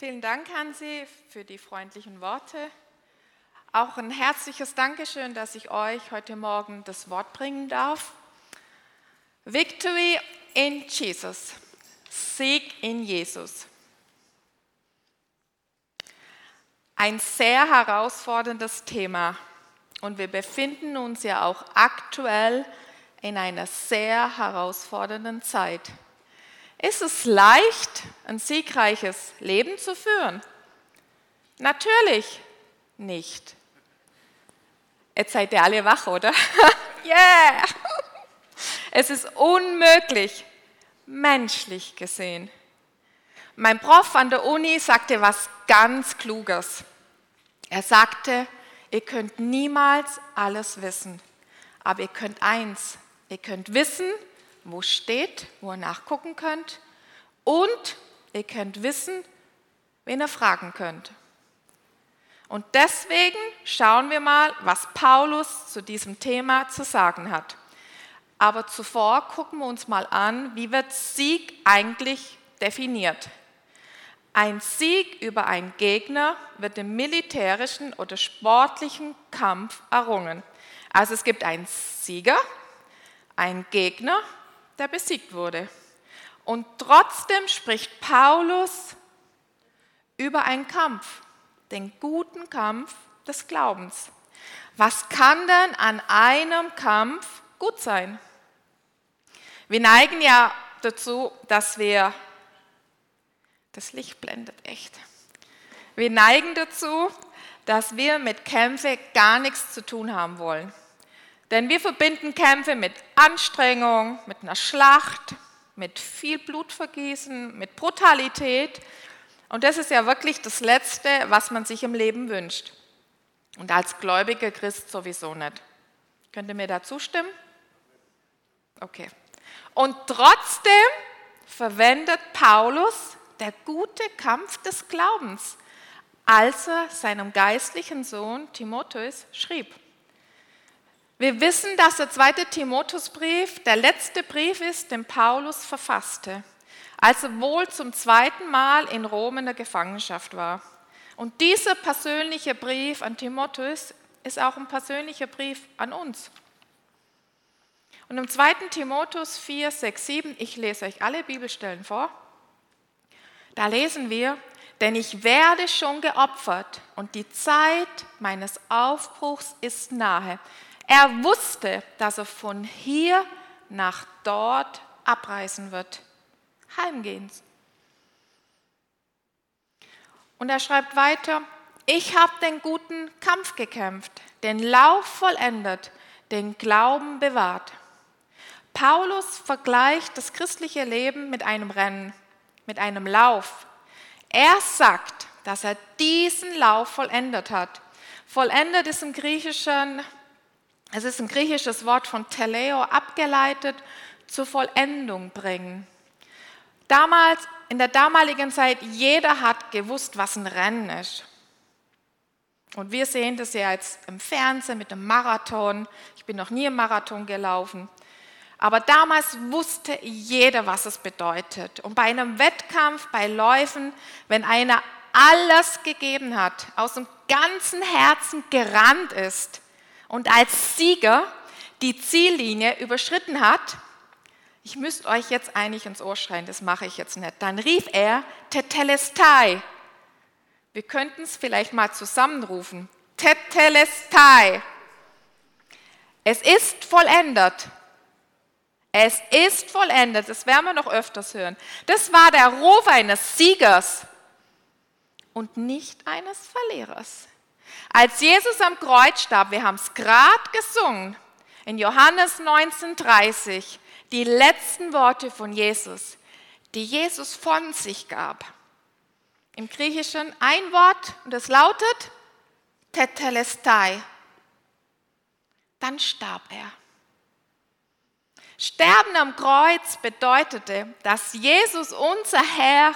Vielen Dank, Hansi, für die freundlichen Worte. Auch ein herzliches Dankeschön, dass ich euch heute Morgen das Wort bringen darf. Victory in Jesus. Sieg in Jesus. Ein sehr herausforderndes Thema. Und wir befinden uns ja auch aktuell in einer sehr herausfordernden Zeit. Ist es leicht, ein siegreiches Leben zu führen? Natürlich nicht. Jetzt seid ihr alle wach, oder? yeah! Es ist unmöglich, menschlich gesehen. Mein Prof an der Uni sagte was ganz Kluges. Er sagte, ihr könnt niemals alles wissen, aber ihr könnt eins, ihr könnt wissen, wo steht, wo ihr nachgucken könnt und ihr könnt wissen, wen ihr fragen könnt. Und deswegen schauen wir mal, was Paulus zu diesem Thema zu sagen hat. Aber zuvor gucken wir uns mal an, wie wird Sieg eigentlich definiert. Ein Sieg über einen Gegner wird im militärischen oder sportlichen Kampf errungen. Also es gibt einen Sieger, einen Gegner der besiegt wurde. Und trotzdem spricht Paulus über einen Kampf, den guten Kampf des Glaubens. Was kann denn an einem Kampf gut sein? Wir neigen ja dazu, dass wir, das Licht blendet echt, wir neigen dazu, dass wir mit Kämpfen gar nichts zu tun haben wollen. Denn wir verbinden Kämpfe mit Anstrengung, mit einer Schlacht, mit viel Blutvergießen, mit Brutalität. Und das ist ja wirklich das Letzte, was man sich im Leben wünscht. Und als gläubiger Christ sowieso nicht. Könnt ihr mir da zustimmen? Okay. Und trotzdem verwendet Paulus der gute Kampf des Glaubens, als er seinem geistlichen Sohn Timotheus schrieb. Wir wissen, dass der zweite Timotheusbrief der letzte Brief ist, den Paulus verfasste, als er wohl zum zweiten Mal in Rom in der Gefangenschaft war. Und dieser persönliche Brief an Timotheus ist auch ein persönlicher Brief an uns. Und im 2. Timotheus 4, 6, 7, ich lese euch alle Bibelstellen vor, da lesen wir, denn ich werde schon geopfert und die Zeit meines Aufbruchs ist nahe. Er wusste, dass er von hier nach dort abreisen wird, heimgehen. Und er schreibt weiter, ich habe den guten Kampf gekämpft, den Lauf vollendet, den Glauben bewahrt. Paulus vergleicht das christliche Leben mit einem Rennen, mit einem Lauf. Er sagt, dass er diesen Lauf vollendet hat. Vollendet ist im Griechischen es ist ein griechisches Wort von teleo abgeleitet, zur Vollendung bringen. Damals, in der damaligen Zeit, jeder hat gewusst, was ein Rennen ist. Und wir sehen das ja jetzt im Fernsehen mit dem Marathon. Ich bin noch nie im Marathon gelaufen. Aber damals wusste jeder, was es bedeutet. Und bei einem Wettkampf, bei Läufen, wenn einer alles gegeben hat, aus dem ganzen Herzen gerannt ist, und als Sieger die Ziellinie überschritten hat, ich müsste euch jetzt eigentlich ins Ohr schreien, das mache ich jetzt nicht, dann rief er Tetelestai. Wir könnten es vielleicht mal zusammenrufen. Tetelestai. Es ist vollendet. Es ist vollendet. Das werden wir noch öfters hören. Das war der Ruf eines Siegers und nicht eines Verlierers. Als Jesus am Kreuz starb, wir haben es gerade gesungen, in Johannes 19,30, die letzten Worte von Jesus, die Jesus von sich gab. Im Griechischen ein Wort und es lautet Tetelestai. Dann starb er. Sterben am Kreuz bedeutete, dass Jesus, unser Herr,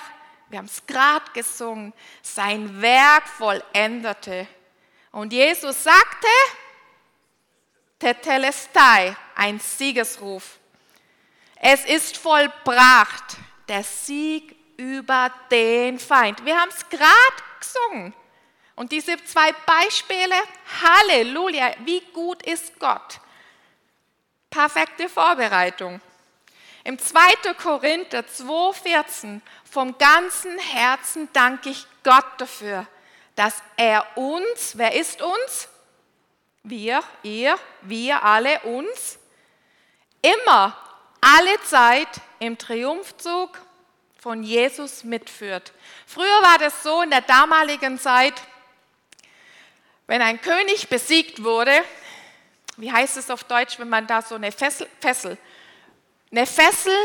wir haben es gerade gesungen, sein Werk vollendete und Jesus sagte, Tetelestai, ein Siegesruf. Es ist vollbracht. Der Sieg über den Feind. Wir haben es gerade gesungen. Und diese zwei Beispiele, Halleluja, wie gut ist Gott. Perfekte Vorbereitung. Im 2. Korinther 2,14, vom ganzen Herzen danke ich Gott dafür, dass er uns, wer ist uns? Wir, ihr, wir alle uns, immer, alle Zeit im Triumphzug von Jesus mitführt. Früher war das so in der damaligen Zeit, wenn ein König besiegt wurde, wie heißt es auf Deutsch, wenn man da so eine Fessel, Fessel eine Fessel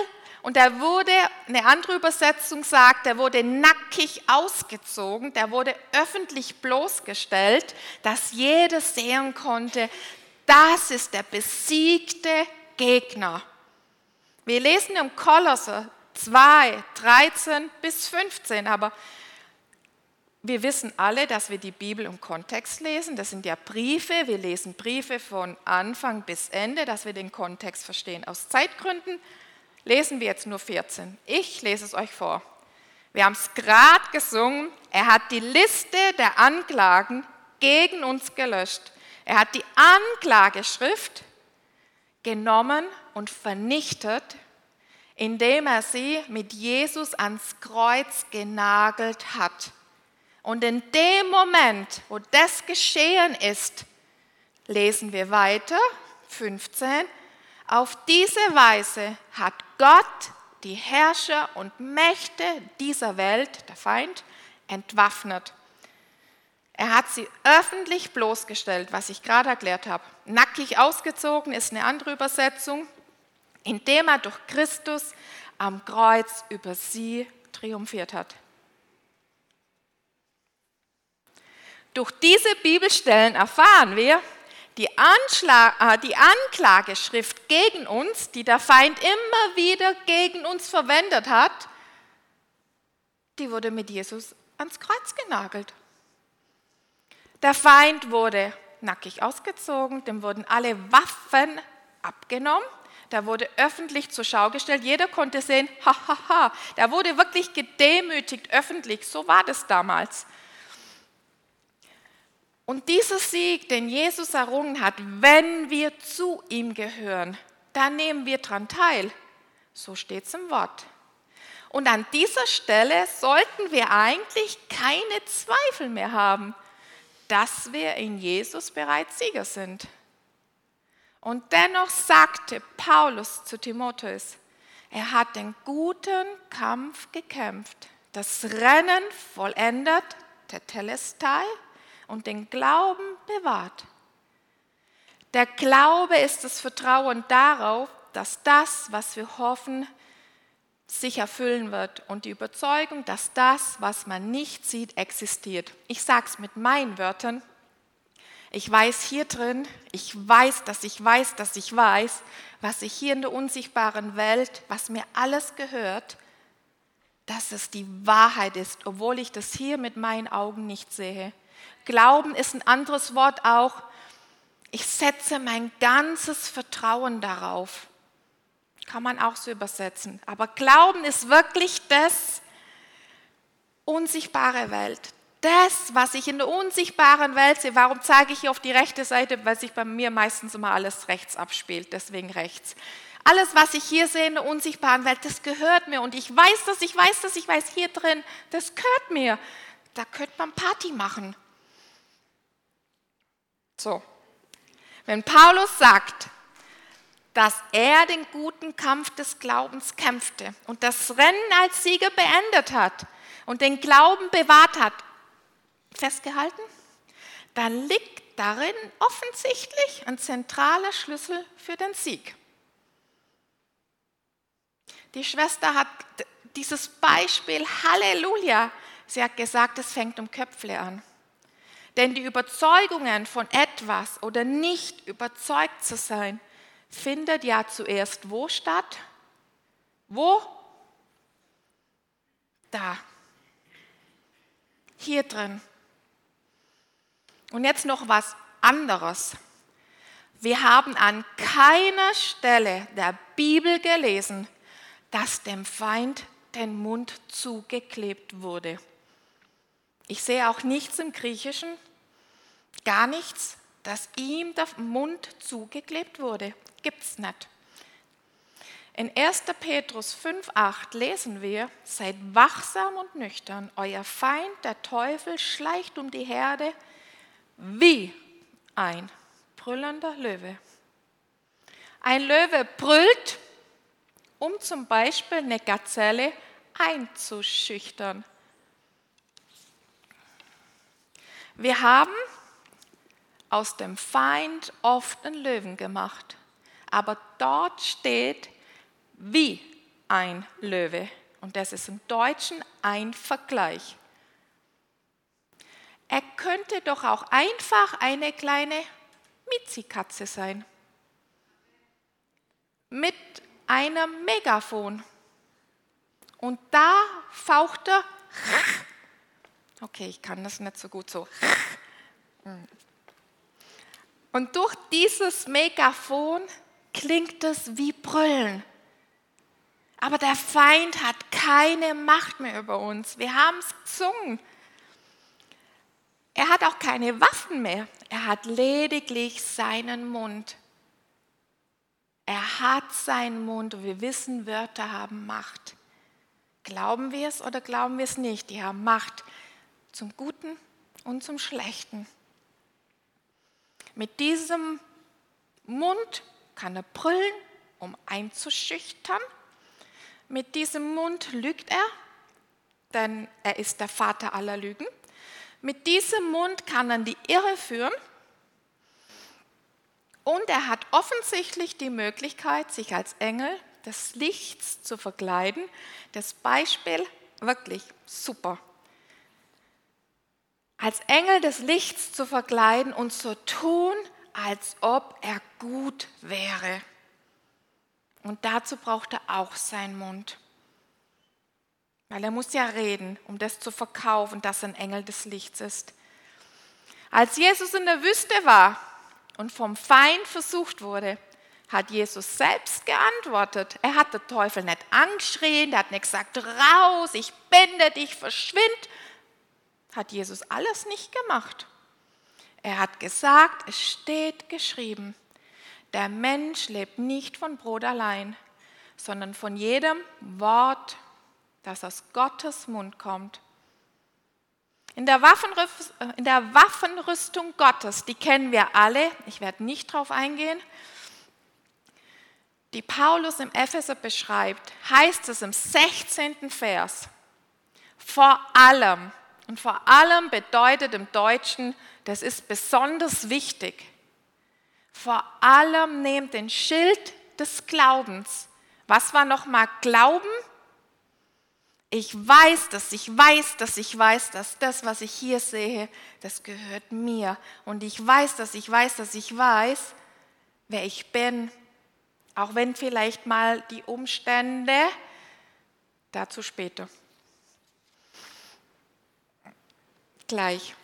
und er wurde, eine andere Übersetzung sagt, er wurde nackig ausgezogen, der wurde öffentlich bloßgestellt, dass jeder sehen konnte, das ist der besiegte Gegner. Wir lesen im Kolosser 2, 13 bis 15, aber wir wissen alle, dass wir die Bibel im Kontext lesen. Das sind ja Briefe. Wir lesen Briefe von Anfang bis Ende, dass wir den Kontext verstehen. Aus Zeitgründen lesen wir jetzt nur 14. Ich lese es euch vor. Wir haben es gerade gesungen. Er hat die Liste der Anklagen gegen uns gelöscht. Er hat die Anklageschrift genommen und vernichtet, indem er sie mit Jesus ans Kreuz genagelt hat. Und in dem Moment, wo das geschehen ist, lesen wir weiter, 15, auf diese Weise hat Gott die Herrscher und Mächte dieser Welt, der Feind, entwaffnet. Er hat sie öffentlich bloßgestellt, was ich gerade erklärt habe. Nackig ausgezogen ist eine andere Übersetzung, indem er durch Christus am Kreuz über sie triumphiert hat. Durch diese Bibelstellen erfahren wir, die, Anschlag, äh, die Anklageschrift gegen uns, die der Feind immer wieder gegen uns verwendet hat, die wurde mit Jesus ans Kreuz genagelt. Der Feind wurde nackig ausgezogen, dem wurden alle Waffen abgenommen, der wurde öffentlich zur Schau gestellt, jeder konnte sehen, hahaha, ha, ha. der wurde wirklich gedemütigt öffentlich, so war das damals. Und dieser Sieg, den Jesus errungen hat, wenn wir zu ihm gehören, dann nehmen wir daran teil. So steht es im Wort. Und an dieser Stelle sollten wir eigentlich keine Zweifel mehr haben, dass wir in Jesus bereits Sieger sind. Und dennoch sagte Paulus zu Timotheus, er hat den guten Kampf gekämpft, das Rennen vollendet, der Telestai, und den Glauben bewahrt. Der Glaube ist das Vertrauen darauf, dass das, was wir hoffen, sich erfüllen wird und die Überzeugung, dass das, was man nicht sieht, existiert. Ich sage es mit meinen Wörtern. Ich weiß hier drin, ich weiß, dass ich weiß, dass ich weiß, was ich hier in der unsichtbaren Welt, was mir alles gehört, dass es die Wahrheit ist, obwohl ich das hier mit meinen Augen nicht sehe. Glauben ist ein anderes Wort auch. Ich setze mein ganzes Vertrauen darauf. Kann man auch so übersetzen. Aber Glauben ist wirklich das unsichtbare Welt. Das, was ich in der unsichtbaren Welt sehe. Warum zeige ich hier auf die rechte Seite? Weil sich bei mir meistens immer alles rechts abspielt. Deswegen rechts. Alles, was ich hier sehe in der unsichtbaren Welt, das gehört mir. Und ich weiß das, ich weiß das, ich weiß hier drin, das gehört mir. Da könnte man Party machen. So, wenn Paulus sagt, dass er den guten Kampf des Glaubens kämpfte und das Rennen als Sieger beendet hat und den Glauben bewahrt hat, festgehalten, dann liegt darin offensichtlich ein zentraler Schlüssel für den Sieg. Die Schwester hat dieses Beispiel, Halleluja, sie hat gesagt, es fängt um Köpfle an. Denn die Überzeugungen von etwas oder nicht überzeugt zu sein, findet ja zuerst wo statt? Wo? Da. Hier drin. Und jetzt noch was anderes. Wir haben an keiner Stelle der Bibel gelesen, dass dem Feind den Mund zugeklebt wurde. Ich sehe auch nichts im Griechischen, gar nichts, dass ihm der Mund zugeklebt wurde. Gibt es nicht. In 1. Petrus 5,8 lesen wir: Seid wachsam und nüchtern. Euer Feind, der Teufel, schleicht um die Herde wie ein brüllender Löwe. Ein Löwe brüllt, um zum Beispiel eine Gazelle einzuschüchtern. Wir haben aus dem Feind oft einen Löwen gemacht, aber dort steht wie ein Löwe und das ist im Deutschen ein Vergleich. Er könnte doch auch einfach eine kleine Mitzikatze sein mit einem Megafon. Und da faucht er, okay, ich kann das nicht so gut so. Und durch dieses Megafon klingt es wie Brüllen. Aber der Feind hat keine Macht mehr über uns. Wir haben es gesungen. Er hat auch keine Waffen mehr. Er hat lediglich seinen Mund. Er hat seinen Mund und wir wissen, Wörter haben Macht. Glauben wir es oder glauben wir es nicht? Die haben Macht zum Guten und zum Schlechten. Mit diesem Mund kann er brüllen, um einzuschüchtern. Mit diesem Mund lügt er, denn er ist der Vater aller Lügen. Mit diesem Mund kann er die Irre führen und er hat offensichtlich die Möglichkeit, sich als Engel des Lichts zu verkleiden. Das Beispiel wirklich super. Als Engel des Lichts zu verkleiden und zu tun, als ob er gut wäre. Und dazu braucht er auch seinen Mund. Weil er muss ja reden, um das zu verkaufen, dass er ein Engel des Lichts ist. Als Jesus in der Wüste war, und vom Feind versucht wurde, hat Jesus selbst geantwortet. Er hat den Teufel nicht angeschrien, er hat nicht gesagt, raus, ich binde dich, verschwind. Hat Jesus alles nicht gemacht. Er hat gesagt, es steht geschrieben, der Mensch lebt nicht von Brot allein, sondern von jedem Wort, das aus Gottes Mund kommt. In der, in der Waffenrüstung Gottes, die kennen wir alle, ich werde nicht darauf eingehen, die Paulus im Epheser beschreibt, heißt es im 16. Vers, vor allem, und vor allem bedeutet im Deutschen, das ist besonders wichtig, vor allem nehmt den Schild des Glaubens. Was war nochmal Glauben? Ich weiß dass ich weiß, dass ich weiß, dass das, was ich hier sehe, das gehört mir. Und ich weiß, dass ich weiß, dass ich weiß, wer ich bin. Auch wenn vielleicht mal die Umstände, dazu später. Gleich.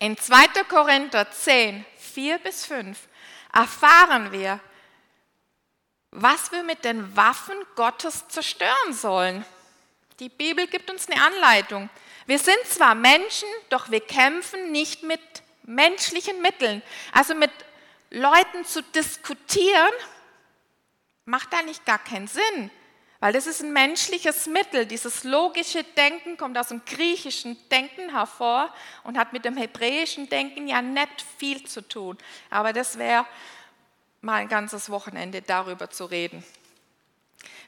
In 2. Korinther 10, 4 bis 5 erfahren wir, was wir mit den Waffen Gottes zerstören sollen. Die Bibel gibt uns eine Anleitung. Wir sind zwar Menschen, doch wir kämpfen nicht mit menschlichen Mitteln. Also mit Leuten zu diskutieren, macht eigentlich gar keinen Sinn, weil das ist ein menschliches Mittel. Dieses logische Denken kommt aus dem griechischen Denken hervor und hat mit dem hebräischen Denken ja nicht viel zu tun. Aber das wäre mal ein ganzes Wochenende darüber zu reden.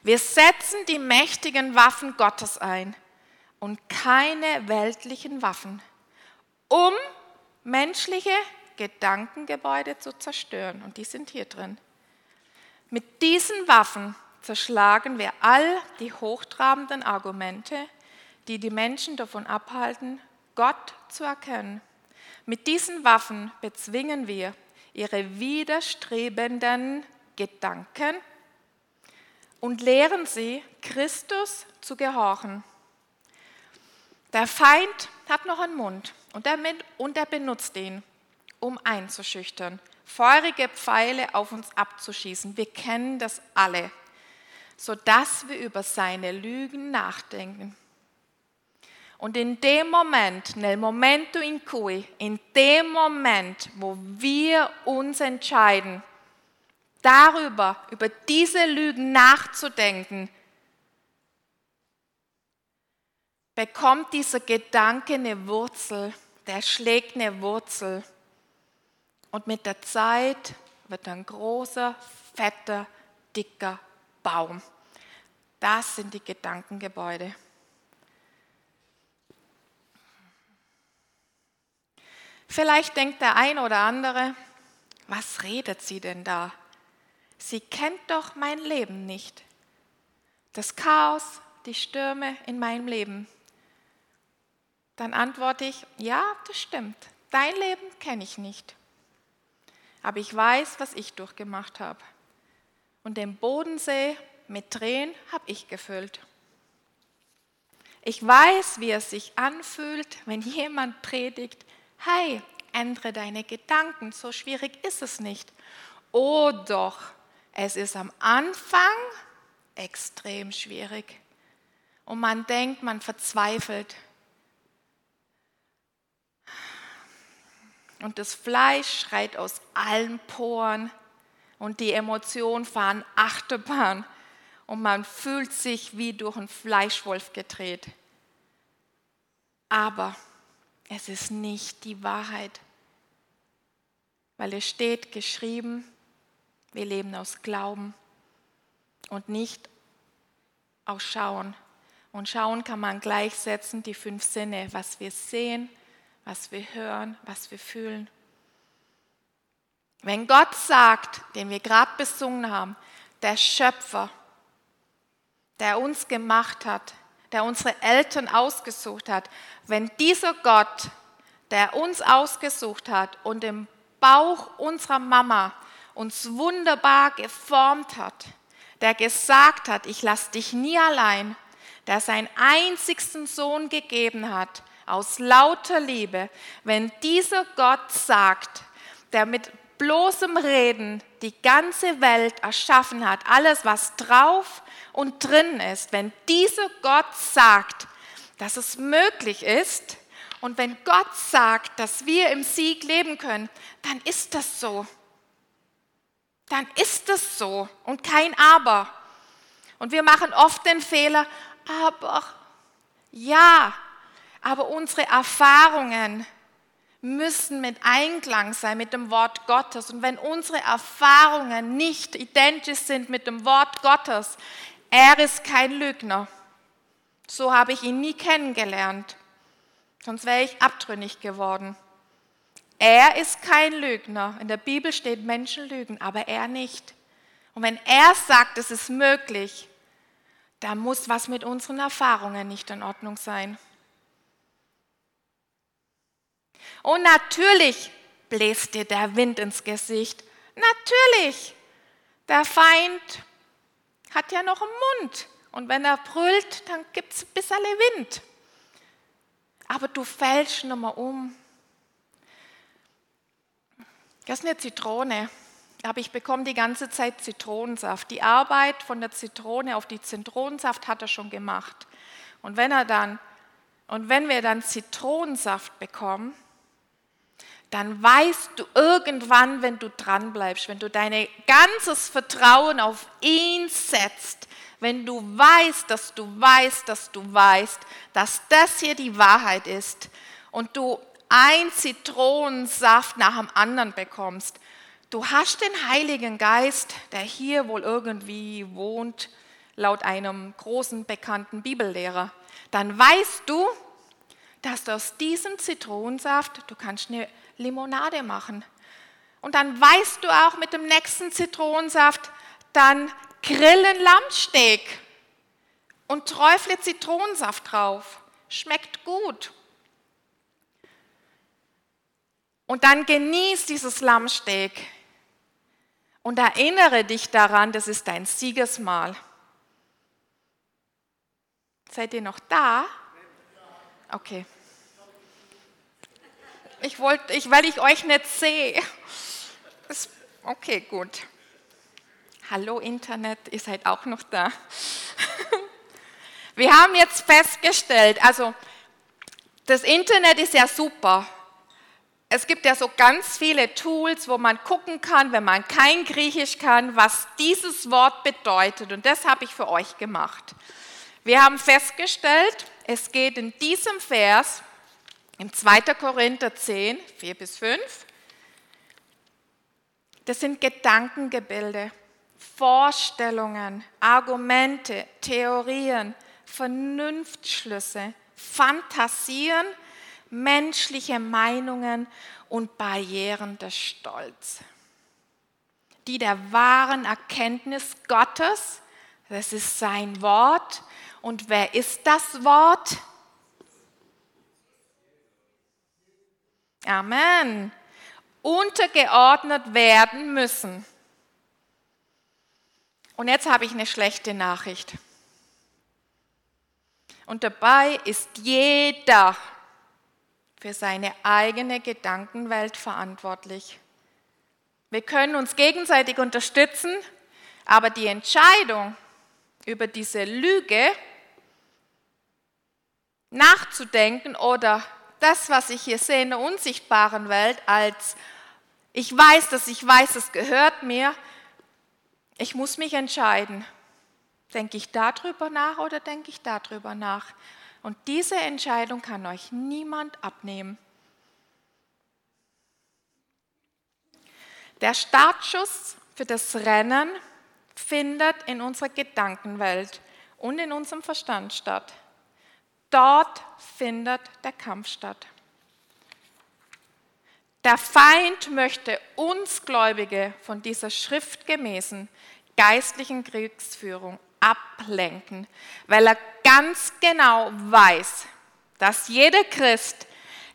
Wir setzen die mächtigen Waffen Gottes ein und keine weltlichen Waffen, um menschliche Gedankengebäude zu zerstören. Und die sind hier drin. Mit diesen Waffen zerschlagen wir all die hochtrabenden Argumente, die die Menschen davon abhalten, Gott zu erkennen. Mit diesen Waffen bezwingen wir ihre widerstrebenden Gedanken und lehren sie, Christus zu gehorchen. Der Feind hat noch einen Mund und er, benutzt ihn, um einzuschüchtern, feurige Pfeile auf uns abzuschießen. Wir kennen das alle. Sodass wir über seine Lügen nachdenken. Und in dem Moment, nel momento in cui, in dem Moment, wo wir uns entscheiden, darüber, über diese Lügen nachzudenken, bekommt dieser Gedanke eine Wurzel, der schlägt eine Wurzel. Und mit der Zeit wird ein großer, fetter, dicker Baum. Das sind die Gedankengebäude. Vielleicht denkt der ein oder andere, was redet sie denn da? Sie kennt doch mein Leben nicht. Das Chaos, die Stürme in meinem Leben. Dann antworte ich, ja, das stimmt. Dein Leben kenne ich nicht. Aber ich weiß, was ich durchgemacht habe. Und den Bodensee mit Tränen habe ich gefüllt. Ich weiß, wie es sich anfühlt, wenn jemand predigt, hey, ändere deine Gedanken, so schwierig ist es nicht. Oh doch, es ist am Anfang extrem schwierig. Und man denkt, man verzweifelt. Und das Fleisch schreit aus allen Poren und die Emotionen fahren Achterbahn und man fühlt sich wie durch einen Fleischwolf gedreht. Aber es ist nicht die Wahrheit, weil es steht geschrieben, wir leben aus Glauben und nicht aus Schauen. Und Schauen kann man gleichsetzen, die fünf Sinne, was wir sehen, was wir hören, was wir fühlen. Wenn Gott sagt, den wir gerade besungen haben, der Schöpfer, der uns gemacht hat, der unsere Eltern ausgesucht hat, wenn dieser Gott, der uns ausgesucht hat und im Bauch unserer Mama uns wunderbar geformt hat, der gesagt hat, ich lasse dich nie allein, der seinen einzigsten Sohn gegeben hat, aus lauter Liebe, wenn dieser Gott sagt, der mit bloßem Reden die ganze Welt erschaffen hat, alles, was drauf und drin ist, wenn dieser Gott sagt, dass es möglich ist und wenn Gott sagt, dass wir im Sieg leben können, dann ist das so. Dann ist das so und kein Aber. Und wir machen oft den Fehler, aber ja, aber unsere Erfahrungen müssen mit Einklang sein mit dem Wort Gottes. Und wenn unsere Erfahrungen nicht identisch sind mit dem Wort Gottes, er ist kein Lügner. So habe ich ihn nie kennengelernt. Sonst wäre ich abtrünnig geworden. Er ist kein Lügner. In der Bibel steht Menschen lügen, aber er nicht. Und wenn er sagt, es ist möglich, dann muss was mit unseren Erfahrungen nicht in Ordnung sein. Und natürlich bläst dir der Wind ins Gesicht. Natürlich. Der Feind hat ja noch einen Mund. Und wenn er brüllt, dann gibt es ein bisschen Wind. Aber du fällst nochmal um. Das ist eine Zitrone. Aber ich bekomme die ganze Zeit Zitronensaft. Die Arbeit von der Zitrone auf die Zitronensaft hat er schon gemacht. Und wenn er dann und wenn wir dann Zitronensaft bekommen, dann weißt du irgendwann, wenn du dran bleibst, wenn du dein ganzes Vertrauen auf ihn setzt, wenn du weißt, dass du weißt, dass du weißt, dass das hier die Wahrheit ist und du ein Zitronensaft nach dem anderen bekommst, du hast den Heiligen Geist, der hier wohl irgendwie wohnt, laut einem großen bekannten Bibellehrer, dann weißt du, dass du aus diesem Zitronensaft, du kannst eine Limonade machen. Und dann weißt du auch mit dem nächsten Zitronensaft, dann grillen Lammsteak und träufle Zitronensaft drauf. Schmeckt gut. Und dann genieß dieses Lammsteak und erinnere dich daran, das ist dein Siegesmahl. Seid ihr noch da? Okay. Ich wollte, ich, weil ich euch nicht sehe. Okay, gut. Hallo Internet, ihr seid auch noch da. Wir haben jetzt festgestellt, also das Internet ist ja super. Es gibt ja so ganz viele Tools, wo man gucken kann, wenn man kein Griechisch kann, was dieses Wort bedeutet. Und das habe ich für euch gemacht. Wir haben festgestellt, es geht in diesem Vers, im 2. Korinther 10, 4 bis 5, das sind Gedankengebilde, Vorstellungen, Argumente, Theorien, Vernunftschlüsse, Fantasien, menschliche Meinungen und Barrieren des Stolz, die der wahren Erkenntnis Gottes, das ist sein Wort. Und wer ist das Wort? Amen. Untergeordnet werden müssen. Und jetzt habe ich eine schlechte Nachricht. Und dabei ist jeder für seine eigene Gedankenwelt verantwortlich. Wir können uns gegenseitig unterstützen, aber die Entscheidung über diese Lüge nachzudenken oder das, was ich hier sehe in der unsichtbaren Welt, als ich weiß, dass ich weiß, es gehört mir, ich muss mich entscheiden. Denke ich darüber nach oder denke ich darüber nach? Und diese Entscheidung kann euch niemand abnehmen. Der Startschuss für das Rennen findet in unserer Gedankenwelt und in unserem Verstand statt. Dort findet der Kampf statt. Der Feind möchte uns Gläubige von dieser schriftgemäßen geistlichen Kriegsführung ablenken, weil er ganz genau weiß, dass jeder Christ,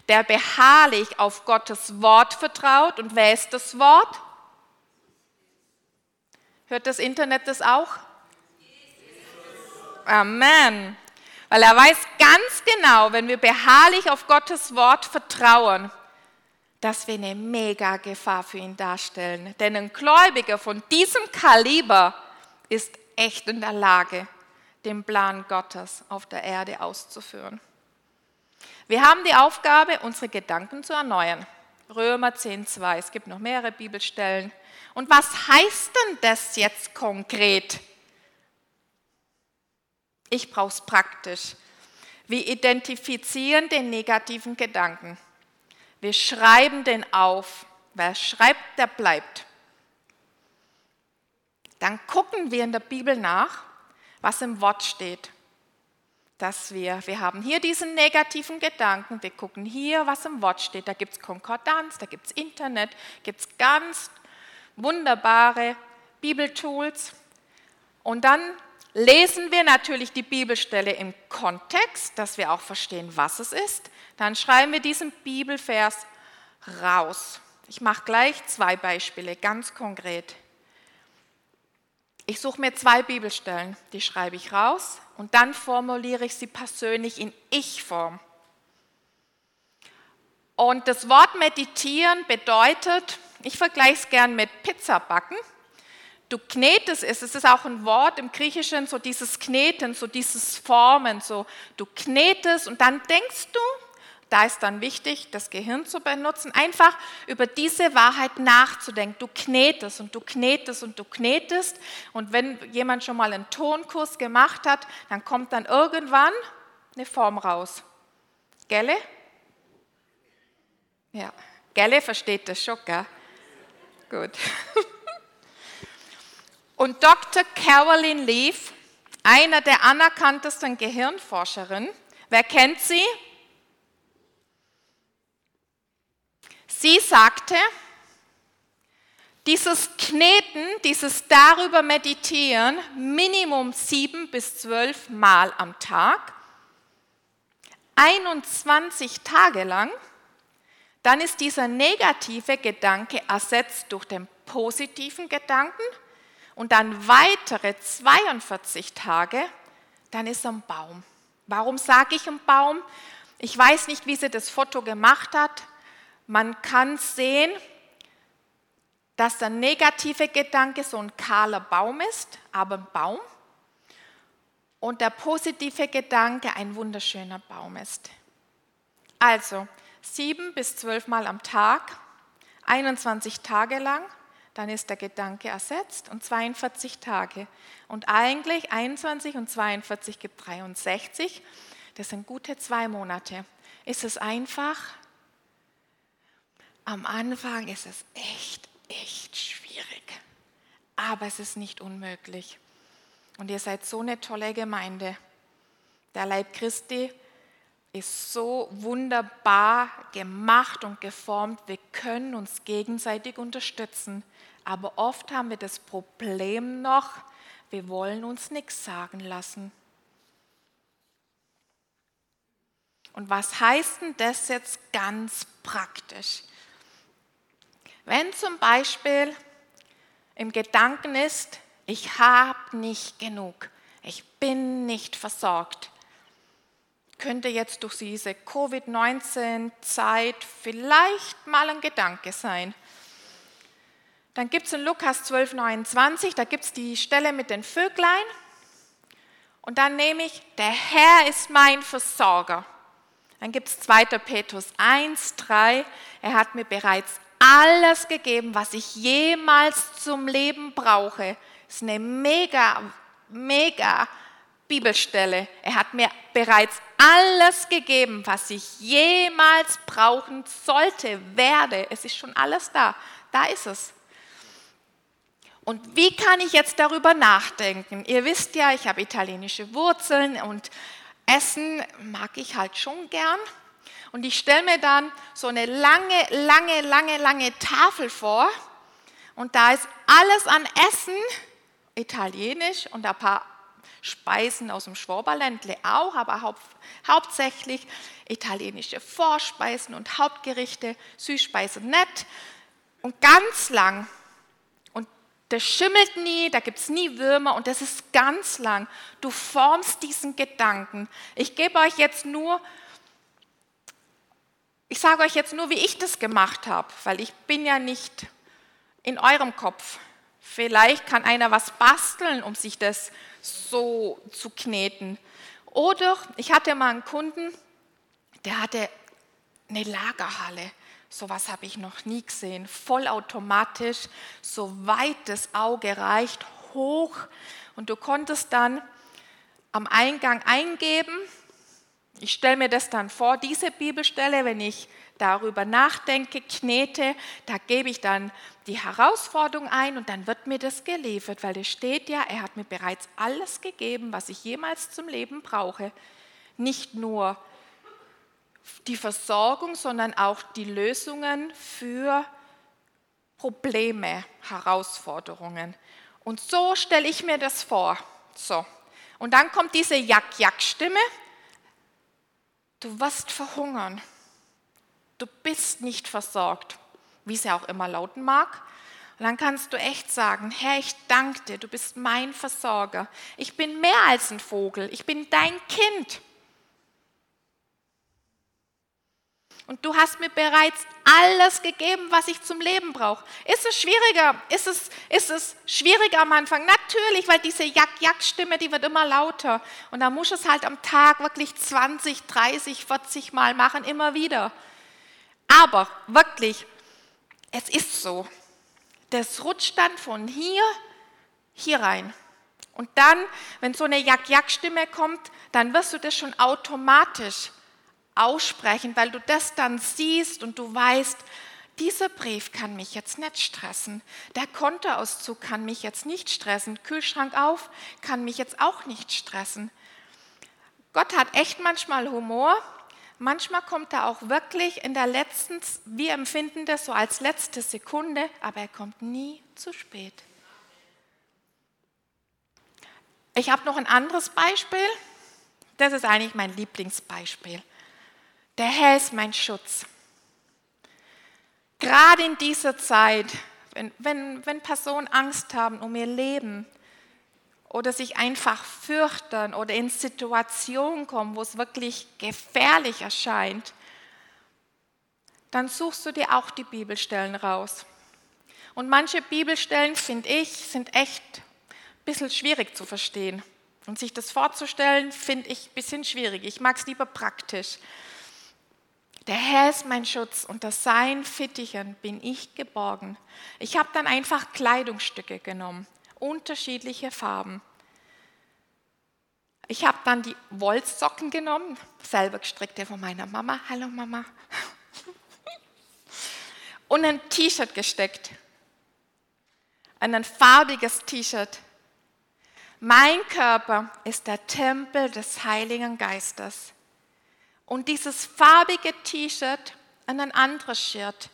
der beharrlich auf Gottes Wort vertraut, und wer ist das Wort? Hört das Internet das auch? Amen. Weil er weiß ganz genau, wenn wir beharrlich auf Gottes Wort vertrauen, dass wir eine mega Gefahr für ihn darstellen. Denn ein Gläubiger von diesem Kaliber ist echt in der Lage, den Plan Gottes auf der Erde auszuführen. Wir haben die Aufgabe, unsere Gedanken zu erneuern. Römer 10.2, es gibt noch mehrere Bibelstellen. Und was heißt denn das jetzt konkret? Ich brauche es praktisch. Wir identifizieren den negativen Gedanken. Wir schreiben den auf. Wer schreibt, der bleibt. Dann gucken wir in der Bibel nach, was im Wort steht. Dass wir, wir haben hier diesen negativen Gedanken, wir gucken hier, was im Wort steht. Da gibt es Konkordanz, da gibt es Internet, gibt es ganz wunderbare Bibeltools. Und dann lesen wir natürlich die Bibelstelle im Kontext, dass wir auch verstehen, was es ist. Dann schreiben wir diesen Bibelvers raus. Ich mache gleich zwei Beispiele, ganz konkret. Ich suche mir zwei Bibelstellen, die schreibe ich raus und dann formuliere ich sie persönlich in Ich-Form. Und das Wort meditieren bedeutet, ich vergleiche es gern mit Pizza backen. Du knetest es, es ist auch ein Wort im Griechischen, so dieses Kneten, so dieses Formen, so du knetest und dann denkst du, da ist dann wichtig, das Gehirn zu benutzen, einfach über diese Wahrheit nachzudenken. Du knetest und du knetest und du knetest. Und wenn jemand schon mal einen Tonkurs gemacht hat, dann kommt dann irgendwann eine Form raus. Gelle? Ja, Gelle versteht das schon, gell? Gut. Und Dr. Caroline Leaf, einer der anerkanntesten Gehirnforscherinnen, wer kennt sie? Sie sagte, dieses Kneten, dieses darüber meditieren, Minimum sieben bis zwölf Mal am Tag, 21 Tage lang, dann ist dieser negative Gedanke ersetzt durch den positiven Gedanken und dann weitere 42 Tage, dann ist er ein Baum. Warum sage ich ein Baum? Ich weiß nicht, wie sie das Foto gemacht hat. Man kann sehen, dass der negative Gedanke so ein kahler Baum ist, aber ein Baum. Und der positive Gedanke ein wunderschöner Baum ist. Also sieben bis zwölf Mal am Tag, 21 Tage lang, dann ist der Gedanke ersetzt und 42 Tage. Und eigentlich 21 und 42 gibt 63. Das sind gute zwei Monate. Ist es einfach? Am Anfang ist es echt, echt schwierig. Aber es ist nicht unmöglich. Und ihr seid so eine tolle Gemeinde. Der Leib Christi ist so wunderbar gemacht und geformt. Wir können uns gegenseitig unterstützen. Aber oft haben wir das Problem noch, wir wollen uns nichts sagen lassen. Und was heißt denn das jetzt ganz praktisch? Wenn zum Beispiel im Gedanken ist, ich habe nicht genug, ich bin nicht versorgt, könnte jetzt durch diese Covid-19-Zeit vielleicht mal ein Gedanke sein. Dann gibt es in Lukas 12, 29, da gibt es die Stelle mit den Vöglein. Und dann nehme ich, der Herr ist mein Versorger. Dann gibt es 2. Petrus 1, 3. Er hat mir bereits alles gegeben, was ich jemals zum Leben brauche. Das ist eine mega, mega Bibelstelle. Er hat mir bereits alles gegeben, was ich jemals brauchen sollte, werde. Es ist schon alles da. Da ist es. Und wie kann ich jetzt darüber nachdenken? Ihr wisst ja, ich habe italienische Wurzeln und Essen mag ich halt schon gern. Und ich stelle mir dann so eine lange, lange, lange, lange Tafel vor. Und da ist alles an Essen, italienisch und ein paar Speisen aus dem Schwaberländle auch, aber hau hauptsächlich italienische Vorspeisen und Hauptgerichte, Süßspeisen nett und ganz lang das schimmelt nie, da gibt es nie Würmer und das ist ganz lang. Du formst diesen Gedanken. Ich gebe euch jetzt nur, ich sage euch jetzt nur, wie ich das gemacht habe, weil ich bin ja nicht in eurem Kopf. Vielleicht kann einer was basteln, um sich das so zu kneten. Oder ich hatte mal einen Kunden, der hatte eine Lagerhalle. Sowas habe ich noch nie gesehen. Vollautomatisch, so weit das Auge reicht, hoch. Und du konntest dann am Eingang eingeben. Ich stelle mir das dann vor, diese Bibelstelle, wenn ich darüber nachdenke, knete, da gebe ich dann die Herausforderung ein und dann wird mir das geliefert, weil es steht ja, er hat mir bereits alles gegeben, was ich jemals zum Leben brauche. Nicht nur die Versorgung, sondern auch die Lösungen für Probleme, Herausforderungen. Und so stelle ich mir das vor. So. Und dann kommt diese Jack-Jack-Stimme. Du wirst verhungern. Du bist nicht versorgt, wie sie auch immer lauten mag. Und dann kannst du echt sagen, Herr, ich danke dir, du bist mein Versorger. Ich bin mehr als ein Vogel, ich bin dein Kind. Und du hast mir bereits alles gegeben, was ich zum Leben brauche. Ist es schwieriger? Ist es, ist es schwieriger am Anfang? Natürlich, weil diese Jack-Jack-Stimme, die wird immer lauter. Und da muss es halt am Tag wirklich 20, 30, 40 Mal machen, immer wieder. Aber wirklich, es ist so. Das rutscht dann von hier, hier rein. Und dann, wenn so eine Jack-Jack-Stimme kommt, dann wirst du das schon automatisch aussprechen, weil du das dann siehst und du weißt, dieser Brief kann mich jetzt nicht stressen. Der Kontoauszug kann mich jetzt nicht stressen. Kühlschrank auf kann mich jetzt auch nicht stressen. Gott hat echt manchmal Humor. Manchmal kommt er auch wirklich in der letzten, wir empfinden das so als letzte Sekunde, aber er kommt nie zu spät. Ich habe noch ein anderes Beispiel. Das ist eigentlich mein Lieblingsbeispiel. Der Herr ist mein Schutz. Gerade in dieser Zeit, wenn, wenn, wenn Personen Angst haben um ihr Leben oder sich einfach fürchten oder in Situationen kommen, wo es wirklich gefährlich erscheint, dann suchst du dir auch die Bibelstellen raus. Und manche Bibelstellen, finde ich, sind echt ein bisschen schwierig zu verstehen. Und sich das vorzustellen, finde ich ein bisschen schwierig. Ich mag es lieber praktisch. Der Herr ist mein Schutz, unter seinen Fittichen bin ich geborgen. Ich habe dann einfach Kleidungsstücke genommen, unterschiedliche Farben. Ich habe dann die Wollsocken genommen, selber gestrickte von meiner Mama. Hallo Mama. Und ein T-Shirt gesteckt. Ein farbiges T-Shirt. Mein Körper ist der Tempel des Heiligen Geistes. Und dieses farbige T-Shirt und ein anderes Shirt.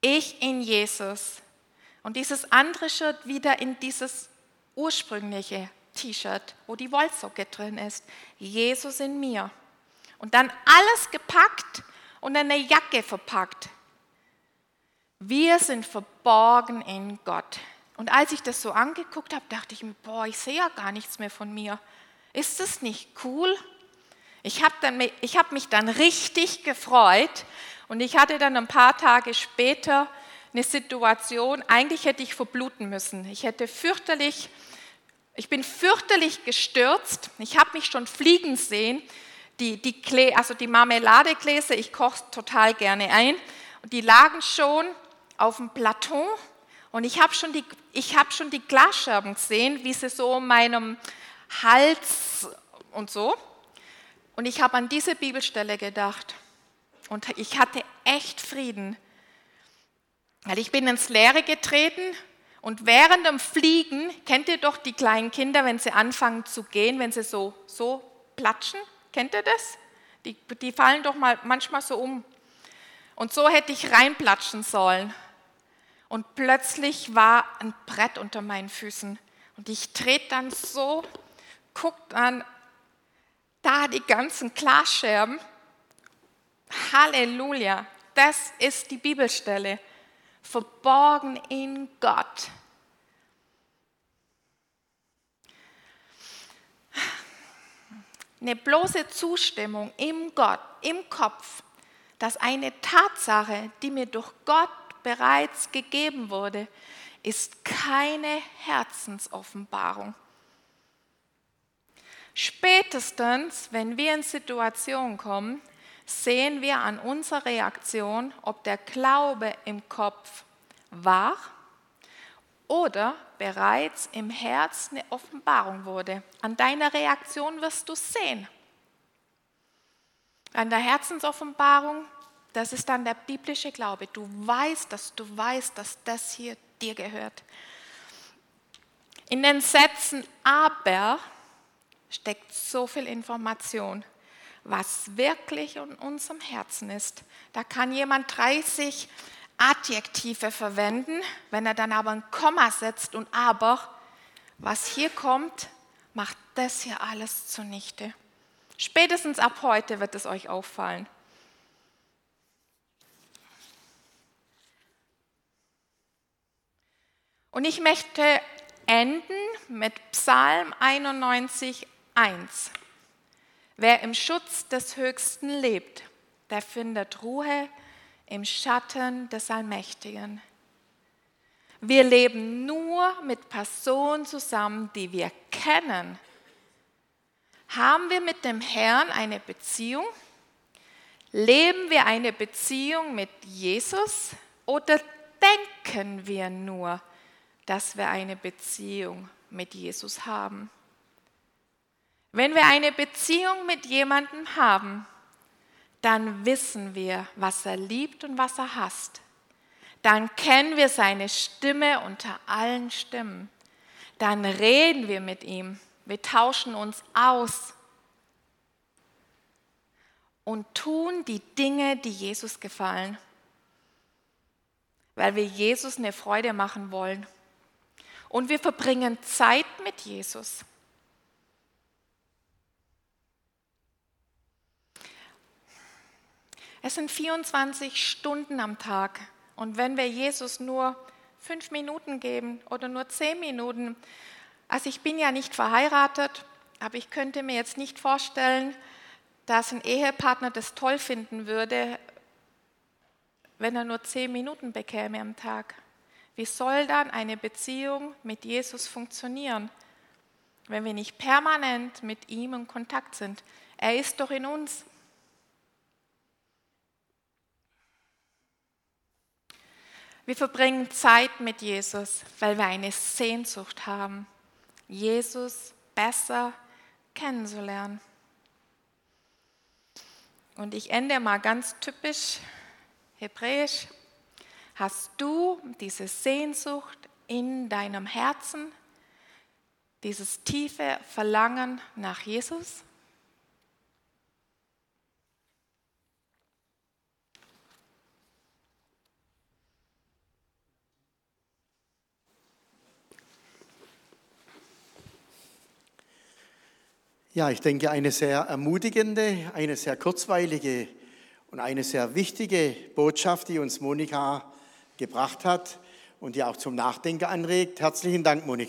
Ich in Jesus. Und dieses andere Shirt wieder in dieses ursprüngliche T-Shirt, wo die Wollsocke drin ist. Jesus in mir. Und dann alles gepackt und eine Jacke verpackt. Wir sind verborgen in Gott. Und als ich das so angeguckt habe, dachte ich mir, boah, ich sehe ja gar nichts mehr von mir. Ist das nicht cool? Ich habe hab mich dann richtig gefreut und ich hatte dann ein paar Tage später eine Situation, eigentlich hätte ich verbluten müssen. Ich hätte fürchterlich ich bin fürchterlich gestürzt. Ich habe mich schon fliegen sehen. Die, die, Klee, also die Marmeladegläser, ich koche total gerne ein. Und die lagen schon auf dem Plateau. Und ich habe schon, die, hab schon die Glasscherben gesehen, wie sie so um meinem Hals und so. Und ich habe an diese Bibelstelle gedacht. Und ich hatte echt Frieden. Weil ich bin ins Leere getreten und während dem Fliegen, kennt ihr doch die kleinen Kinder, wenn sie anfangen zu gehen, wenn sie so, so platschen? Kennt ihr das? Die, die fallen doch mal manchmal so um. Und so hätte ich reinplatschen sollen. Und plötzlich war ein Brett unter meinen Füßen. Und ich trete dann so, guckt an, da die ganzen Glasscherben. Halleluja, das ist die Bibelstelle verborgen in Gott. Eine bloße Zustimmung im Gott, im Kopf, dass eine Tatsache, die mir durch Gott bereits gegeben wurde, ist keine Herzensoffenbarung. Spätestens, wenn wir in Situationen kommen, sehen wir an unserer Reaktion, ob der Glaube im Kopf war oder bereits im Herz eine Offenbarung wurde. An deiner Reaktion wirst du sehen. An der Herzensoffenbarung, das ist dann der biblische Glaube. Du weißt, dass du weißt, dass das hier dir gehört. In den Sätzen aber steckt so viel Information was wirklich in unserem Herzen ist. Da kann jemand 30 Adjektive verwenden, wenn er dann aber ein Komma setzt und aber, was hier kommt, macht das hier alles zunichte. Spätestens ab heute wird es euch auffallen. Und ich möchte enden mit Psalm 91, 1. Wer im Schutz des Höchsten lebt, der findet Ruhe im Schatten des Allmächtigen. Wir leben nur mit Personen zusammen, die wir kennen. Haben wir mit dem Herrn eine Beziehung? Leben wir eine Beziehung mit Jesus oder denken wir nur, dass wir eine Beziehung mit Jesus haben? Wenn wir eine Beziehung mit jemandem haben, dann wissen wir, was er liebt und was er hasst. Dann kennen wir seine Stimme unter allen Stimmen. Dann reden wir mit ihm. Wir tauschen uns aus und tun die Dinge, die Jesus gefallen, weil wir Jesus eine Freude machen wollen. Und wir verbringen Zeit mit Jesus. Es sind 24 Stunden am Tag. Und wenn wir Jesus nur fünf Minuten geben oder nur zehn Minuten, also ich bin ja nicht verheiratet, aber ich könnte mir jetzt nicht vorstellen, dass ein Ehepartner das toll finden würde, wenn er nur zehn Minuten bekäme am Tag. Wie soll dann eine Beziehung mit Jesus funktionieren, wenn wir nicht permanent mit ihm in Kontakt sind? Er ist doch in uns. Wir verbringen Zeit mit Jesus, weil wir eine Sehnsucht haben, Jesus besser kennenzulernen. Und ich ende mal ganz typisch hebräisch. Hast du diese Sehnsucht in deinem Herzen, dieses tiefe Verlangen nach Jesus? Ja, ich denke, eine sehr ermutigende, eine sehr kurzweilige und eine sehr wichtige Botschaft, die uns Monika gebracht hat und die auch zum Nachdenken anregt. Herzlichen Dank, Monika.